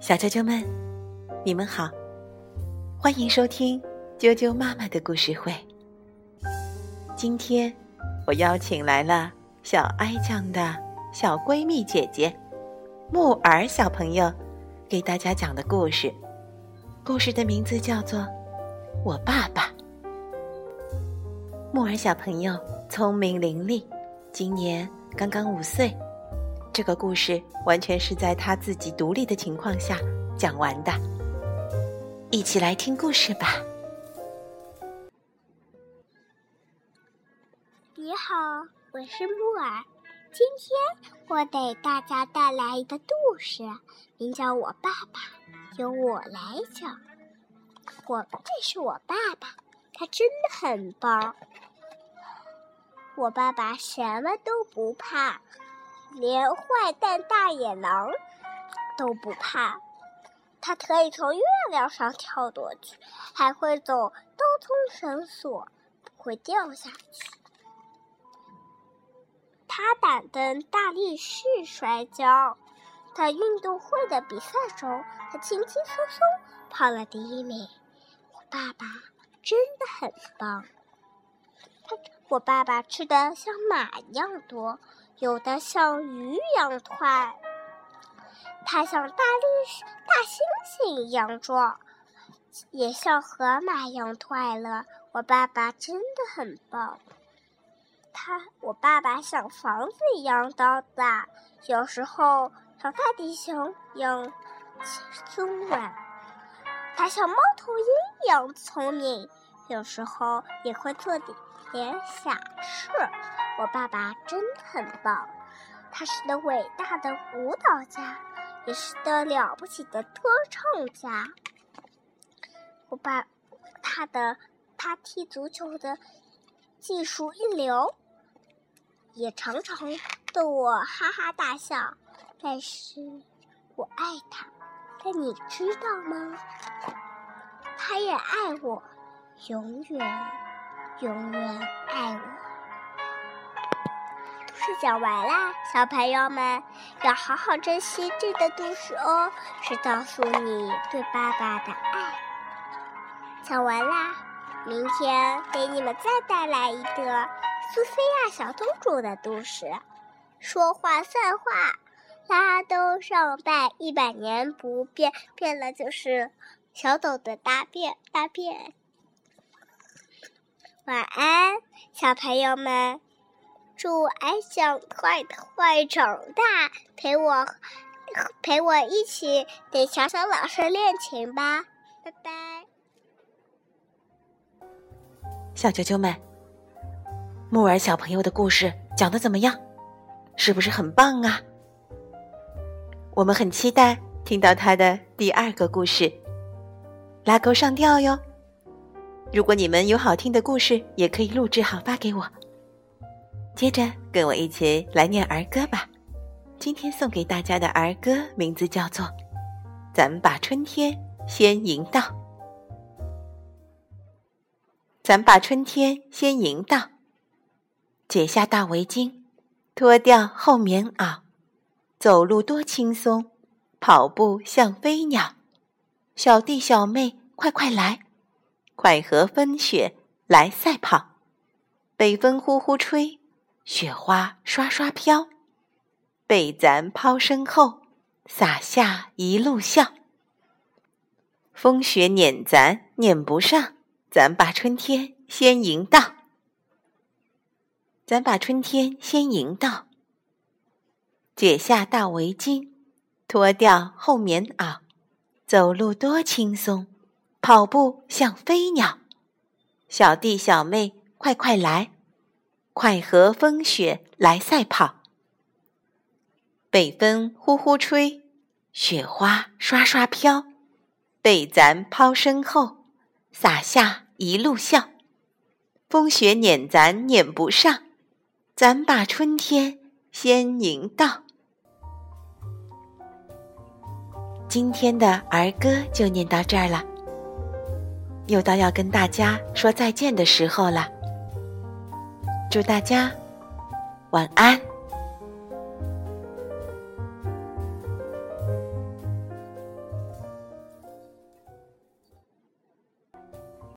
小啾啾们，你们好，欢迎收听啾啾妈妈的故事会。今天我邀请来了小哀酱的小闺蜜姐姐木耳小朋友，给大家讲的故事。故事的名字叫做《我爸爸》。木耳小朋友聪明伶俐，今年刚刚五岁。这个故事完全是在他自己独立的情况下讲完的。一起来听故事吧。你好，我是木耳。今天我给大家带来一个故事，名叫《我爸爸》，由我来讲。我这是我爸爸，他真的很棒。我爸爸什么都不怕。连坏蛋大野狼都不怕，它可以从月亮上跳过去，还会走高通绳索，不会掉下去。他敢跟大力士摔跤，在运动会的比赛中，他轻轻松松跑了第一名。我爸爸真的很棒，他我爸爸吃的像马一样多。有的像鱼一样快，它像大力士大猩猩一样壮，也像河马一样快乐。我爸爸真的很棒。他，我爸爸像房子一样高大，有时候像大地熊一样松软。他像猫头鹰一样聪明，有时候也会做点点傻事。我爸爸真的很棒，他是个伟大的舞蹈家，也是个了不起的歌唱家。我爸，他的他踢足球的技术一流，也常常逗我哈哈大笑。但是我爱他，但你知道吗？他也爱我，永远，永远爱我。讲完啦，小朋友们要好好珍惜这个故事哦，是告诉你对爸爸的爱。讲完啦，明天给你们再带来一个苏菲亚小公主的故事。说话算话，拉都上拜一百年不变，变了就是小狗的大便大便。晚安，小朋友们。祝爱想快快长大，陪我陪我一起给小小老师练琴吧，拜拜。小啾啾们，木耳小朋友的故事讲的怎么样？是不是很棒啊？我们很期待听到他的第二个故事，拉钩上吊哟。如果你们有好听的故事，也可以录制好发给我。接着跟我一起来念儿歌吧。今天送给大家的儿歌名字叫做《咱把春天先迎到》。咱把春天先迎到，解下大围巾，脱掉厚棉袄，走路多轻松，跑步像飞鸟。小弟小妹快快来，快和风雪来赛跑，北风呼呼吹。雪花刷刷飘，被咱抛身后，洒下一路笑。风雪撵咱撵不上，咱把春天先迎到。咱把春天先迎到，解下大围巾，脱掉厚棉袄，走路多轻松，跑步像飞鸟。小弟小妹快快来！快和风雪来赛跑，北风呼呼吹，雪花刷刷飘，被咱抛身后，洒下一路笑。风雪撵咱撵不上，咱把春天先迎到。今天的儿歌就念到这儿了，又到要跟大家说再见的时候了。祝大家晚安。